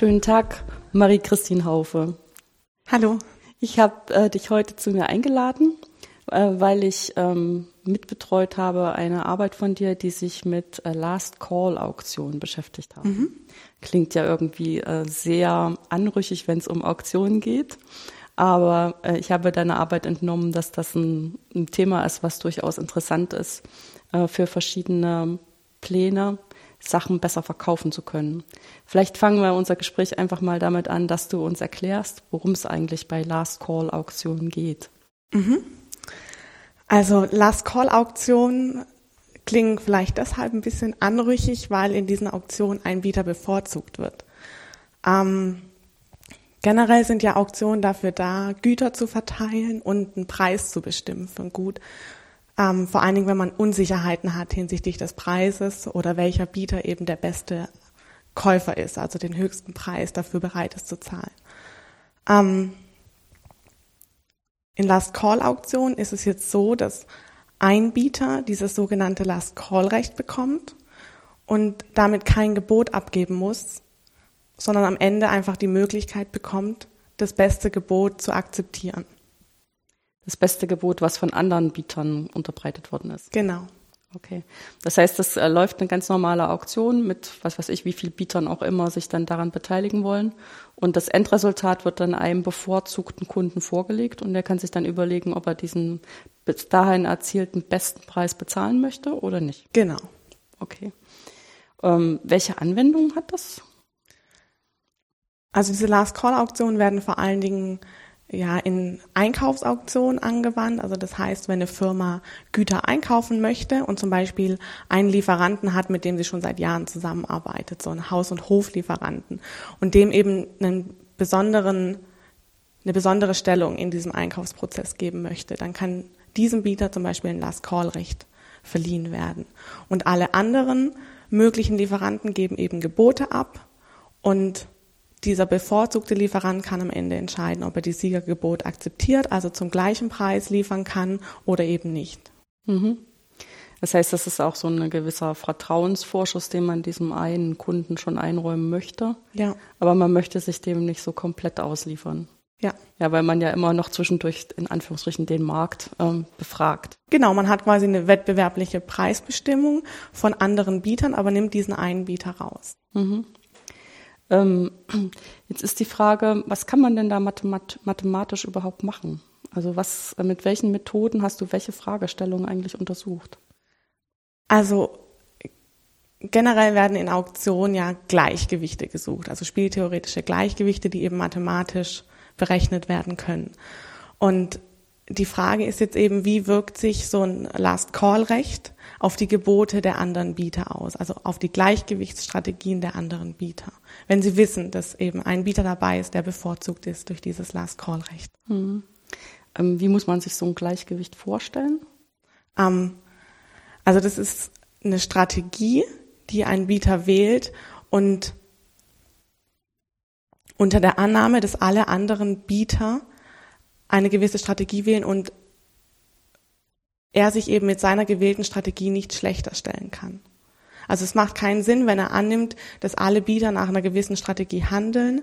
Schönen Tag, Marie-Christine Haufe. Hallo. Ich habe äh, dich heute zu mir eingeladen, äh, weil ich ähm, mitbetreut habe eine Arbeit von dir, die sich mit äh, Last Call Auktionen beschäftigt hat. Mhm. Klingt ja irgendwie äh, sehr anrüchig, wenn es um Auktionen geht. Aber äh, ich habe deiner Arbeit entnommen, dass das ein, ein Thema ist, was durchaus interessant ist äh, für verschiedene Pläne, Sachen besser verkaufen zu können. Vielleicht fangen wir unser Gespräch einfach mal damit an, dass du uns erklärst, worum es eigentlich bei Last Call Auktionen geht. Mhm. Also Last Call Auktionen klingen vielleicht deshalb ein bisschen anrüchig, weil in diesen Auktionen ein Bieter bevorzugt wird. Ähm, Generell sind ja Auktionen dafür da, Güter zu verteilen und einen Preis zu bestimmen für ein Gut. Ähm, vor allen Dingen, wenn man Unsicherheiten hat hinsichtlich des Preises oder welcher Bieter eben der beste Käufer ist, also den höchsten Preis dafür bereit ist zu zahlen. Ähm, in Last Call Auktionen ist es jetzt so, dass ein Bieter dieses sogenannte Last Call Recht bekommt und damit kein Gebot abgeben muss, sondern am Ende einfach die Möglichkeit bekommt, das beste Gebot zu akzeptieren. Das beste Gebot, was von anderen Bietern unterbreitet worden ist. Genau. Okay. Das heißt, das äh, läuft eine ganz normale Auktion mit, was weiß ich, wie viel Bietern auch immer sich dann daran beteiligen wollen. Und das Endresultat wird dann einem bevorzugten Kunden vorgelegt und der kann sich dann überlegen, ob er diesen bis dahin erzielten besten Preis bezahlen möchte oder nicht. Genau. Okay. Ähm, welche Anwendung hat das? Also diese Last Call Auktionen werden vor allen Dingen ja in Einkaufsauktionen angewandt. Also das heißt, wenn eine Firma Güter einkaufen möchte und zum Beispiel einen Lieferanten hat, mit dem sie schon seit Jahren zusammenarbeitet, so einen Haus- und Hoflieferanten und dem eben einen besonderen eine besondere Stellung in diesem Einkaufsprozess geben möchte, dann kann diesem Bieter zum Beispiel ein Last Call Recht verliehen werden. Und alle anderen möglichen Lieferanten geben eben Gebote ab und dieser bevorzugte Lieferant kann am Ende entscheiden, ob er die Siegergebot akzeptiert, also zum gleichen Preis liefern kann oder eben nicht. Mhm. Das heißt, das ist auch so ein gewisser Vertrauensvorschuss, den man diesem einen Kunden schon einräumen möchte. Ja. Aber man möchte sich dem nicht so komplett ausliefern. Ja. Ja, weil man ja immer noch zwischendurch in Anführungsstrichen den Markt ähm, befragt. Genau, man hat quasi eine wettbewerbliche Preisbestimmung von anderen Bietern, aber nimmt diesen einen Bieter raus. Mhm. Ähm, jetzt ist die Frage, was kann man denn da mathematisch überhaupt machen? Also was, mit welchen Methoden hast du welche Fragestellungen eigentlich untersucht? Also generell werden in Auktionen ja Gleichgewichte gesucht, also spieltheoretische Gleichgewichte, die eben mathematisch berechnet werden können. Und die Frage ist jetzt eben, wie wirkt sich so ein Last-Call-Recht auf die Gebote der anderen Bieter aus, also auf die Gleichgewichtsstrategien der anderen Bieter, wenn sie wissen, dass eben ein Bieter dabei ist, der bevorzugt ist durch dieses Last-Call-Recht. Hm. Ähm, wie muss man sich so ein Gleichgewicht vorstellen? Ähm, also das ist eine Strategie, die ein Bieter wählt und unter der Annahme, dass alle anderen Bieter eine gewisse Strategie wählen und er sich eben mit seiner gewählten Strategie nicht schlechter stellen kann. Also es macht keinen Sinn, wenn er annimmt, dass alle Bieter nach einer gewissen Strategie handeln,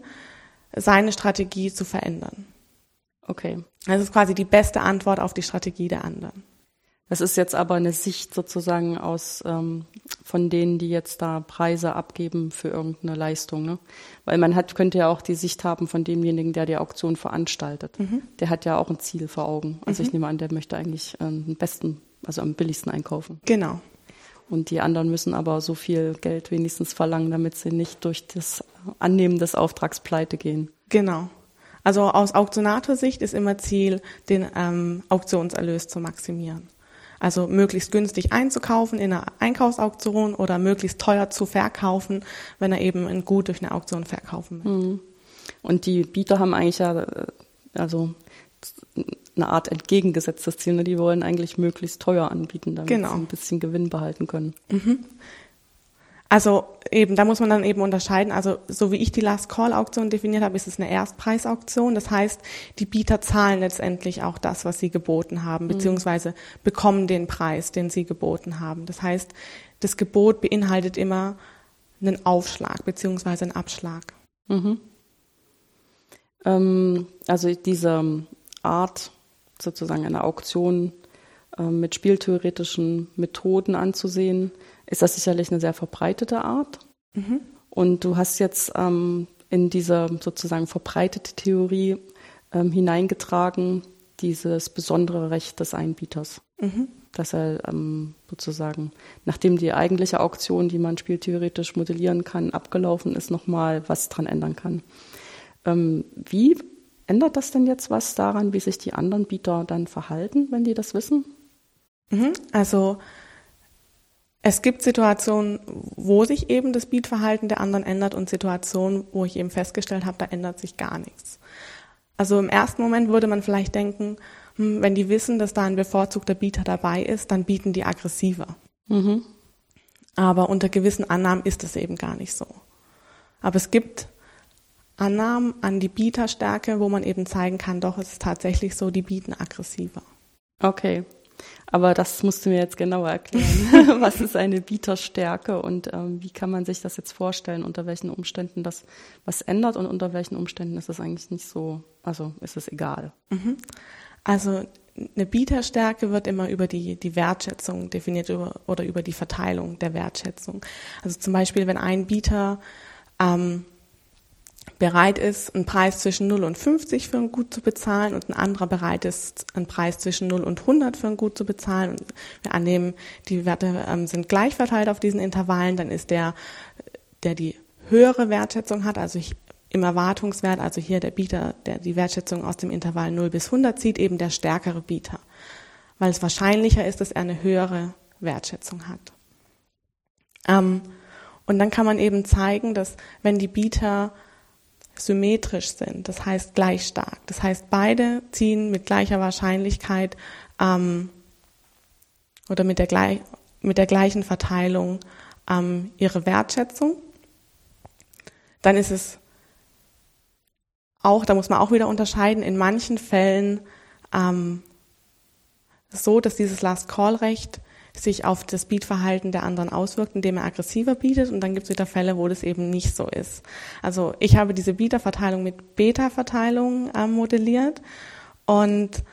seine Strategie zu verändern. Okay. Das ist quasi die beste Antwort auf die Strategie der anderen. Das ist jetzt aber eine Sicht sozusagen aus ähm, von denen, die jetzt da Preise abgeben für irgendeine Leistung, ne? Weil man hat könnte ja auch die Sicht haben von demjenigen, der die Auktion veranstaltet. Mhm. Der hat ja auch ein Ziel vor Augen. Also mhm. ich nehme an, der möchte eigentlich ähm, den besten, also am billigsten einkaufen. Genau. Und die anderen müssen aber so viel Geld wenigstens verlangen, damit sie nicht durch das Annehmen des Auftrags pleite gehen. Genau. Also aus Auktionatorsicht ist immer Ziel, den ähm, Auktionserlös zu maximieren. Also möglichst günstig einzukaufen in einer Einkaufsauktion oder möglichst teuer zu verkaufen, wenn er eben ein Gut durch eine Auktion verkaufen möchte. Mhm. Und die Bieter haben eigentlich ja äh, also eine Art entgegengesetztes Ziel. Ne? Die wollen eigentlich möglichst teuer anbieten, damit genau. sie ein bisschen Gewinn behalten können. Mhm. Also eben, da muss man dann eben unterscheiden. Also so wie ich die Last Call Auktion definiert habe, ist es eine Erstpreisauktion. Das heißt, die Bieter zahlen letztendlich auch das, was sie geboten haben, mhm. beziehungsweise bekommen den Preis, den sie geboten haben. Das heißt, das Gebot beinhaltet immer einen Aufschlag beziehungsweise einen Abschlag. Mhm. Ähm, also diese Art, sozusagen eine Auktion äh, mit spieltheoretischen Methoden anzusehen, ist das sicherlich eine sehr verbreitete Art. Mhm. Und du hast jetzt ähm, in diese sozusagen verbreitete Theorie ähm, hineingetragen, dieses besondere Recht des Einbieters. Mhm. Dass er ähm, sozusagen, nachdem die eigentliche Auktion, die man spieltheoretisch modellieren kann, abgelaufen ist, nochmal was dran ändern kann. Ähm, wie ändert das denn jetzt was daran, wie sich die anderen Bieter dann verhalten, wenn die das wissen? Mhm. Also es gibt Situationen, wo sich eben das Bietverhalten der anderen ändert und Situationen, wo ich eben festgestellt habe, da ändert sich gar nichts. Also im ersten Moment würde man vielleicht denken, hm, wenn die wissen, dass da ein bevorzugter Bieter dabei ist, dann bieten die aggressiver. Mhm. Aber unter gewissen Annahmen ist es eben gar nicht so. Aber es gibt Annahmen an die Bieterstärke, wo man eben zeigen kann, doch, es ist tatsächlich so, die bieten aggressiver. Okay. Aber das musst du mir jetzt genauer erklären. Was ist eine Bieterstärke und ähm, wie kann man sich das jetzt vorstellen, unter welchen Umständen das was ändert und unter welchen Umständen ist es eigentlich nicht so, also ist es egal? Mhm. Also eine Bieterstärke wird immer über die, die Wertschätzung definiert über, oder über die Verteilung der Wertschätzung. Also zum Beispiel, wenn ein Bieter ähm, bereit ist, einen Preis zwischen 0 und 50 für ein Gut zu bezahlen und ein anderer bereit ist, einen Preis zwischen 0 und 100 für ein Gut zu bezahlen. Und wir annehmen, die Werte ähm, sind gleich verteilt auf diesen Intervallen, dann ist der, der die höhere Wertschätzung hat, also im Erwartungswert, also hier der Bieter, der die Wertschätzung aus dem Intervall 0 bis 100 zieht, eben der stärkere Bieter, weil es wahrscheinlicher ist, dass er eine höhere Wertschätzung hat. Ähm, und dann kann man eben zeigen, dass wenn die Bieter symmetrisch sind, das heißt gleich stark. Das heißt, beide ziehen mit gleicher Wahrscheinlichkeit ähm, oder mit der, gleich, mit der gleichen Verteilung ähm, ihre Wertschätzung. Dann ist es auch, da muss man auch wieder unterscheiden, in manchen Fällen ähm, so, dass dieses Last Call Recht sich auf das Beatverhalten der anderen auswirkt, indem er aggressiver bietet. Und dann gibt es wieder Fälle, wo das eben nicht so ist. Also ich habe diese Bieterverteilung mit Beta-Verteilung äh, modelliert und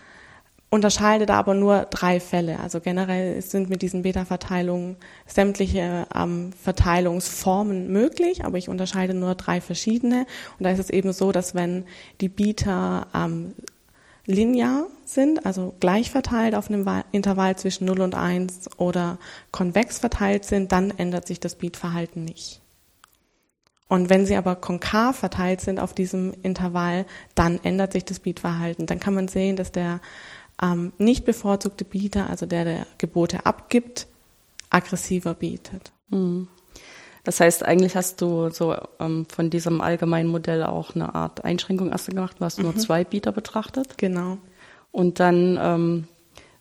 unterscheide da aber nur drei Fälle. Also generell sind mit diesen Beta-Verteilungen sämtliche ähm, Verteilungsformen möglich, aber ich unterscheide nur drei verschiedene. Und da ist es eben so, dass wenn die Bieter ähm, linear sind, also gleich verteilt auf einem Intervall zwischen 0 und 1 oder konvex verteilt sind, dann ändert sich das Beatverhalten nicht. Und wenn sie aber konkav verteilt sind auf diesem Intervall, dann ändert sich das Beatverhalten. Dann kann man sehen, dass der ähm, nicht bevorzugte Bieter, also der, der Gebote abgibt, aggressiver bietet. Mhm. Das heißt, eigentlich hast du so ähm, von diesem allgemeinen Modell auch eine Art Einschränkung erst gemacht. Du hast mhm. nur zwei Bieter betrachtet. Genau. Und dann ähm,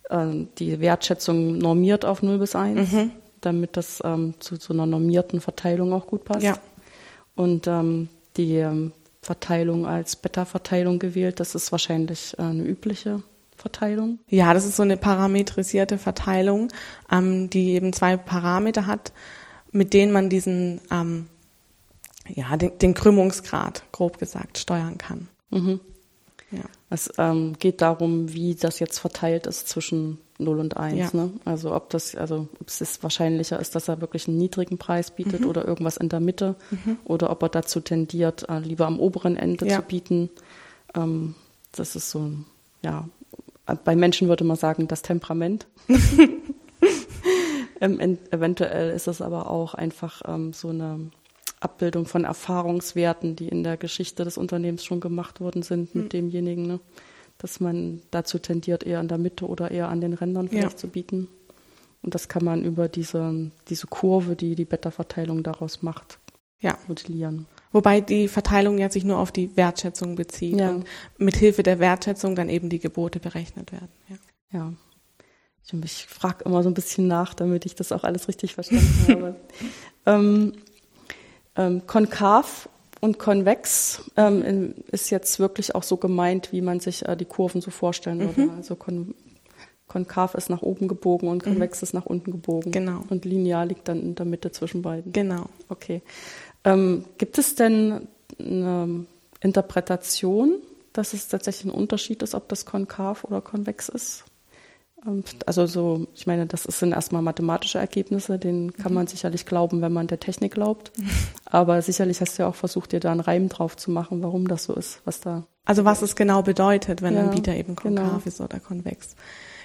äh, die Wertschätzung normiert auf 0 bis 1, mhm. damit das ähm, zu, zu einer normierten Verteilung auch gut passt. Ja. Und ähm, die ähm, Verteilung als Beta-Verteilung gewählt, das ist wahrscheinlich äh, eine übliche Verteilung? Ja, das ist so eine parametrisierte Verteilung, ähm, die eben zwei Parameter hat mit denen man diesen, ähm, ja, den, den, Krümmungsgrad, grob gesagt, steuern kann. Mhm. Ja. Es ähm, geht darum, wie das jetzt verteilt ist zwischen 0 und 1. Ja. Ne? Also ob das, also ob es wahrscheinlicher ist, dass er wirklich einen niedrigen Preis bietet mhm. oder irgendwas in der Mitte mhm. oder ob er dazu tendiert, äh, lieber am oberen Ende ja. zu bieten. Ähm, das ist so, ja, bei Menschen würde man sagen, das Temperament. Ähm, eventuell ist es aber auch einfach ähm, so eine Abbildung von Erfahrungswerten, die in der Geschichte des Unternehmens schon gemacht worden sind mit mhm. demjenigen, ne? dass man dazu tendiert, eher in der Mitte oder eher an den Rändern vielleicht ja. zu bieten. Und das kann man über diese, diese Kurve, die die Beta-Verteilung daraus macht, ja. modellieren. Wobei die Verteilung ja sich nur auf die Wertschätzung bezieht ja. und mit Hilfe der Wertschätzung dann eben die Gebote berechnet werden. Ja. ja. Ich, ich frage immer so ein bisschen nach, damit ich das auch alles richtig verstanden habe. ähm, ähm, konkav und konvex ähm, ist jetzt wirklich auch so gemeint, wie man sich äh, die Kurven so vorstellen würde. Mhm. Also kon konkav ist nach oben gebogen und konvex mhm. ist nach unten gebogen. Genau. Und linear liegt dann in der Mitte zwischen beiden. Genau. Okay. Ähm, gibt es denn eine Interpretation, dass es tatsächlich ein Unterschied ist, ob das konkav oder konvex ist. Also so, ich meine, das sind erstmal mathematische Ergebnisse, denen kann man sicherlich glauben, wenn man der Technik glaubt. Aber sicherlich hast du ja auch versucht, dir da einen Reim drauf zu machen, warum das so ist, was da. Also was es genau bedeutet, wenn ja, ein Bieter eben konkav genau. ist oder konvex.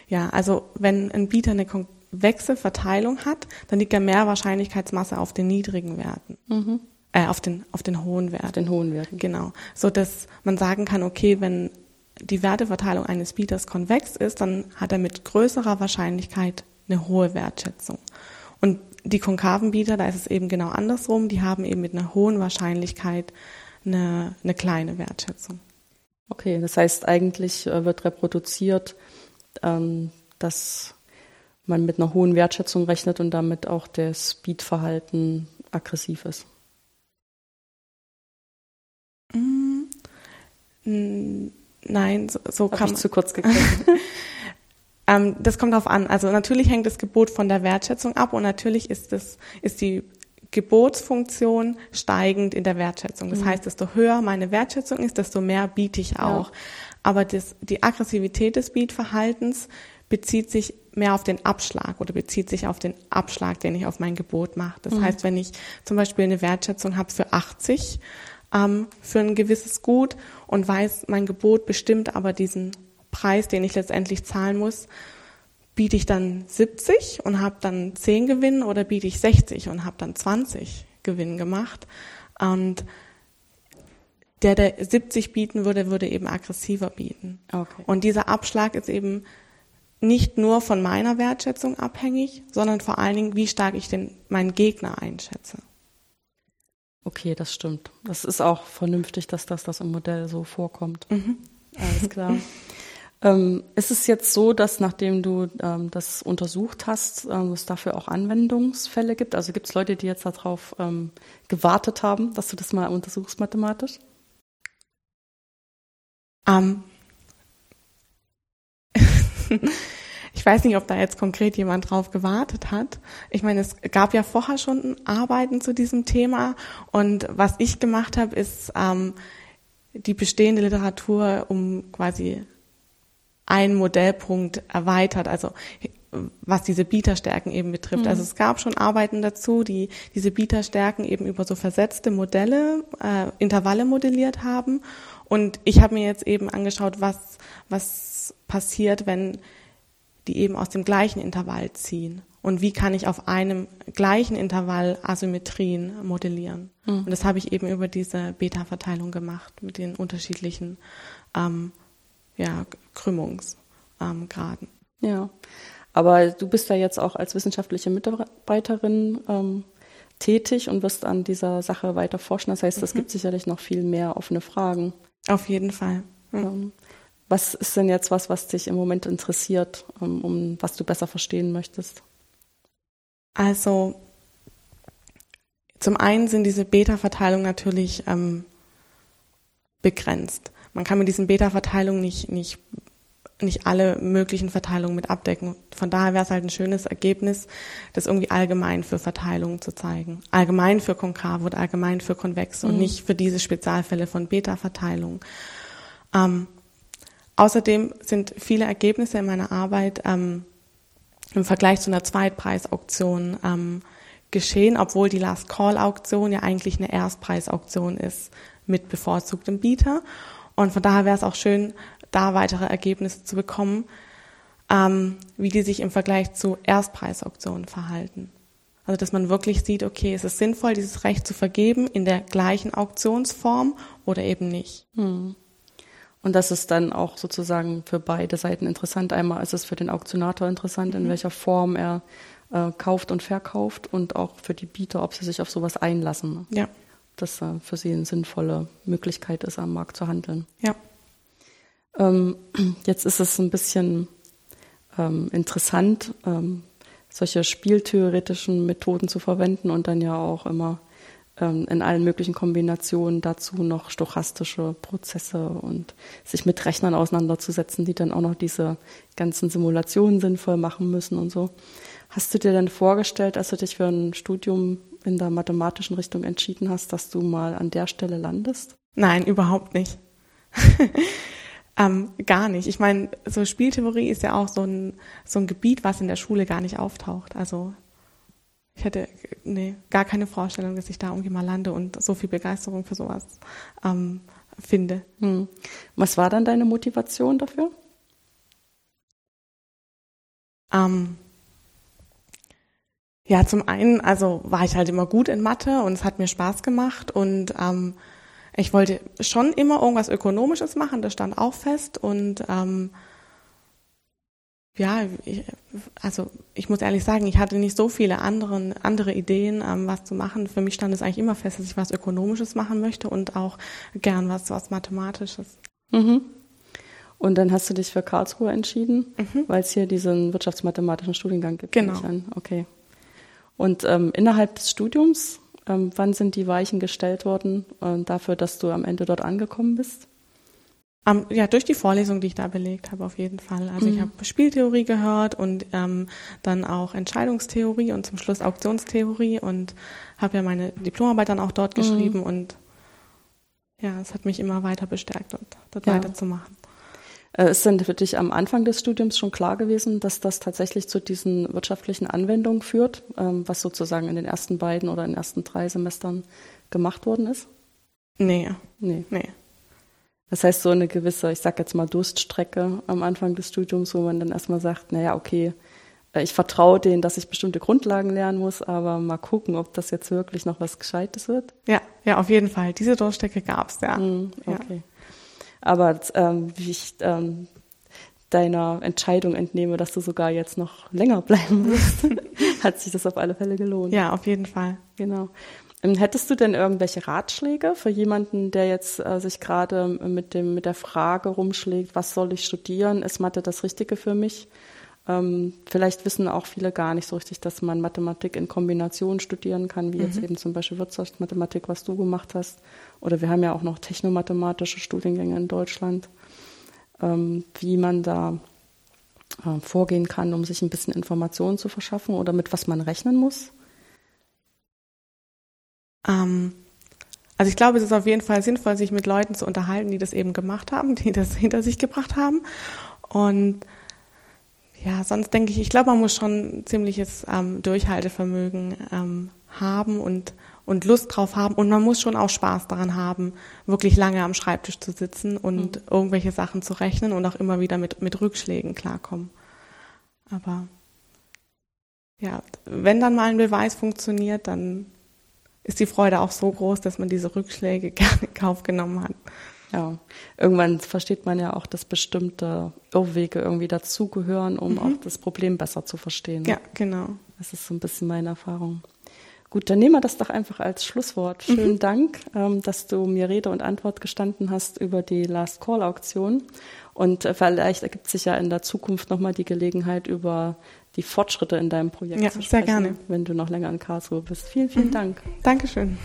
Ja, also wenn ein Bieter eine konvexe Verteilung hat, dann liegt ja mehr Wahrscheinlichkeitsmasse auf den niedrigen Werten. Mhm. Äh, auf den, auf den hohen Werten. Auf den hohen Werten. Genau. So dass man sagen kann, okay, wenn die Werteverteilung eines Bieters konvex ist, dann hat er mit größerer Wahrscheinlichkeit eine hohe Wertschätzung. Und die konkaven Bieter, da ist es eben genau andersrum, die haben eben mit einer hohen Wahrscheinlichkeit eine, eine kleine Wertschätzung. Okay, das heißt eigentlich äh, wird reproduziert, ähm, dass man mit einer hohen Wertschätzung rechnet und damit auch das Speedverhalten aggressiv ist. Mm, Nein, so, so kann man. zu kurz gegriffen. ähm, das kommt darauf an. Also natürlich hängt das Gebot von der Wertschätzung ab und natürlich ist das, ist die Gebotsfunktion steigend in der Wertschätzung. Das mhm. heißt, desto höher meine Wertschätzung ist, desto mehr biete ich auch. Ja. Aber das, die Aggressivität des Bietverhaltens bezieht sich mehr auf den Abschlag oder bezieht sich auf den Abschlag, den ich auf mein Gebot mache. Das mhm. heißt, wenn ich zum Beispiel eine Wertschätzung habe für 80 ähm, für ein gewisses Gut und weiß, mein Gebot bestimmt aber diesen Preis, den ich letztendlich zahlen muss, biete ich dann 70 und habe dann 10 Gewinn oder biete ich 60 und habe dann 20 Gewinn gemacht. Und der, der 70 bieten würde, würde eben aggressiver bieten. Okay. Und dieser Abschlag ist eben nicht nur von meiner Wertschätzung abhängig, sondern vor allen Dingen, wie stark ich den, meinen Gegner einschätze. Okay, das stimmt. Das ist auch vernünftig, dass das, das im Modell so vorkommt. Mhm. Alles klar. ähm, ist es jetzt so, dass nachdem du ähm, das untersucht hast, ähm, es dafür auch Anwendungsfälle gibt? Also gibt es Leute, die jetzt darauf ähm, gewartet haben, dass du das mal untersuchst mathematisch? Ich weiß nicht, ob da jetzt konkret jemand drauf gewartet hat. Ich meine, es gab ja vorher schon Arbeiten zu diesem Thema und was ich gemacht habe, ist ähm, die bestehende Literatur um quasi einen Modellpunkt erweitert, also was diese Bieterstärken eben betrifft. Mhm. Also es gab schon Arbeiten dazu, die diese Bieterstärken eben über so versetzte Modelle, äh, Intervalle modelliert haben. Und ich habe mir jetzt eben angeschaut, was, was passiert, wenn die eben aus dem gleichen Intervall ziehen. Und wie kann ich auf einem gleichen Intervall Asymmetrien modellieren? Mhm. Und das habe ich eben über diese Beta-Verteilung gemacht mit den unterschiedlichen ähm, ja, Krümmungsgraden. Ähm, ja, aber du bist ja jetzt auch als wissenschaftliche Mitarbeiterin ähm, tätig und wirst an dieser Sache weiter forschen. Das heißt, es mhm. gibt sicherlich noch viel mehr offene Fragen. Auf jeden Fall. Mhm. Was ist denn jetzt was, was dich im Moment interessiert, um, um was du besser verstehen möchtest? Also zum einen sind diese Beta-Verteilungen natürlich ähm, begrenzt. Man kann mit diesen Beta-Verteilungen nicht, nicht, nicht alle möglichen Verteilungen mit abdecken. Von daher wäre es halt ein schönes Ergebnis, das irgendwie allgemein für Verteilungen zu zeigen. Allgemein für konkav oder allgemein für konvex mhm. und nicht für diese Spezialfälle von Beta-Verteilungen. Ähm, Außerdem sind viele Ergebnisse in meiner Arbeit ähm, im Vergleich zu einer Zweitpreisauktion ähm, geschehen, obwohl die Last Call Auktion ja eigentlich eine Erstpreisauktion ist mit bevorzugtem Bieter. Und von daher wäre es auch schön, da weitere Ergebnisse zu bekommen, ähm, wie die sich im Vergleich zu Erstpreisauktionen verhalten. Also dass man wirklich sieht, okay, ist es sinnvoll, dieses Recht zu vergeben in der gleichen Auktionsform oder eben nicht. Hm. Und das ist dann auch sozusagen für beide Seiten interessant. Einmal ist es für den Auktionator interessant, in mhm. welcher Form er äh, kauft und verkauft und auch für die Bieter, ob sie sich auf sowas einlassen. Ja. Das äh, für sie eine sinnvolle Möglichkeit ist, am Markt zu handeln. Ja. Ähm, jetzt ist es ein bisschen ähm, interessant, ähm, solche spieltheoretischen Methoden zu verwenden und dann ja auch immer in allen möglichen Kombinationen dazu noch stochastische Prozesse und sich mit Rechnern auseinanderzusetzen, die dann auch noch diese ganzen Simulationen sinnvoll machen müssen und so. Hast du dir denn vorgestellt, als du dich für ein Studium in der mathematischen Richtung entschieden hast, dass du mal an der Stelle landest? Nein, überhaupt nicht. ähm, gar nicht. Ich meine, so Spieltheorie ist ja auch so ein, so ein Gebiet, was in der Schule gar nicht auftaucht. Also ich hätte nee, gar keine Vorstellung, dass ich da irgendwie mal lande und so viel Begeisterung für sowas ähm, finde. Hm. Was war dann deine Motivation dafür? Ähm, ja, zum einen, also war ich halt immer gut in Mathe und es hat mir Spaß gemacht und ähm, ich wollte schon immer irgendwas Ökonomisches machen, das stand auch fest und ähm, ja, ich, also ich muss ehrlich sagen, ich hatte nicht so viele anderen, andere Ideen, ähm, was zu machen. Für mich stand es eigentlich immer fest, dass ich was Ökonomisches machen möchte und auch gern was, was Mathematisches. Mhm. Und dann hast du dich für Karlsruhe entschieden, mhm. weil es hier diesen wirtschaftsmathematischen Studiengang gibt. Genau. Okay. Und ähm, innerhalb des Studiums, ähm, wann sind die Weichen gestellt worden äh, dafür, dass du am Ende dort angekommen bist? Um, ja, durch die Vorlesung, die ich da belegt habe, auf jeden Fall. Also mhm. ich habe Spieltheorie gehört und ähm, dann auch Entscheidungstheorie und zum Schluss Auktionstheorie und habe ja meine Diplomarbeit dann auch dort mhm. geschrieben und ja, es hat mich immer weiter bestärkt, dort, dort ja. weiterzumachen. Äh, ist denn für dich am Anfang des Studiums schon klar gewesen, dass das tatsächlich zu diesen wirtschaftlichen Anwendungen führt, ähm, was sozusagen in den ersten beiden oder in den ersten drei Semestern gemacht worden ist? Nee. Nee. Nee. Das heißt, so eine gewisse, ich sag jetzt mal, Durststrecke am Anfang des Studiums, wo man dann erstmal sagt, naja, okay, äh, ich vertraue denen, dass ich bestimmte Grundlagen lernen muss, aber mal gucken, ob das jetzt wirklich noch was Gescheites wird. Ja, ja, auf jeden Fall. Diese Durststrecke gab's ja. Mm, okay. Ja. Aber ähm, wie ich ähm, deiner Entscheidung entnehme, dass du sogar jetzt noch länger bleiben musst, hat sich das auf alle Fälle gelohnt. Ja, auf jeden Fall. Genau. Ähm, hättest du denn irgendwelche Ratschläge für jemanden, der jetzt äh, sich gerade mit dem mit der Frage rumschlägt, was soll ich studieren? Ist Mathe das Richtige für mich? Ähm, vielleicht wissen auch viele gar nicht so richtig, dass man Mathematik in Kombination studieren kann, wie mhm. jetzt eben zum Beispiel Wirtschaftsmathematik, was du gemacht hast. Oder wir haben ja auch noch technomathematische Studiengänge in Deutschland. Ähm, wie man da äh, vorgehen kann, um sich ein bisschen Informationen zu verschaffen oder mit was man rechnen muss. Ähm, also ich glaube, es ist auf jeden Fall sinnvoll, sich mit Leuten zu unterhalten, die das eben gemacht haben, die das hinter sich gebracht haben. Und ja, sonst denke ich, ich glaube, man muss schon ziemliches ähm, Durchhaltevermögen ähm, haben und, und Lust drauf haben. Und man muss schon auch Spaß daran haben, wirklich lange am Schreibtisch zu sitzen und mhm. irgendwelche Sachen zu rechnen und auch immer wieder mit, mit Rückschlägen klarkommen. Aber ja, wenn dann mal ein Beweis funktioniert, dann ist die Freude auch so groß, dass man diese Rückschläge gerne in Kauf genommen hat. Ja, irgendwann versteht man ja auch, dass bestimmte Irrwege irgendwie dazugehören, um mhm. auch das Problem besser zu verstehen. Ja, genau. Das ist so ein bisschen meine Erfahrung. Gut, dann nehmen wir das doch einfach als Schlusswort. Schönen mhm. Dank, ähm, dass du mir Rede und Antwort gestanden hast über die Last Call Auktion. Und äh, vielleicht ergibt sich ja in der Zukunft nochmal die Gelegenheit, über die Fortschritte in deinem Projekt ja, zu sprechen, sehr gerne. wenn du noch länger in Karlsruhe bist. Vielen, vielen mhm. Dank. Dankeschön.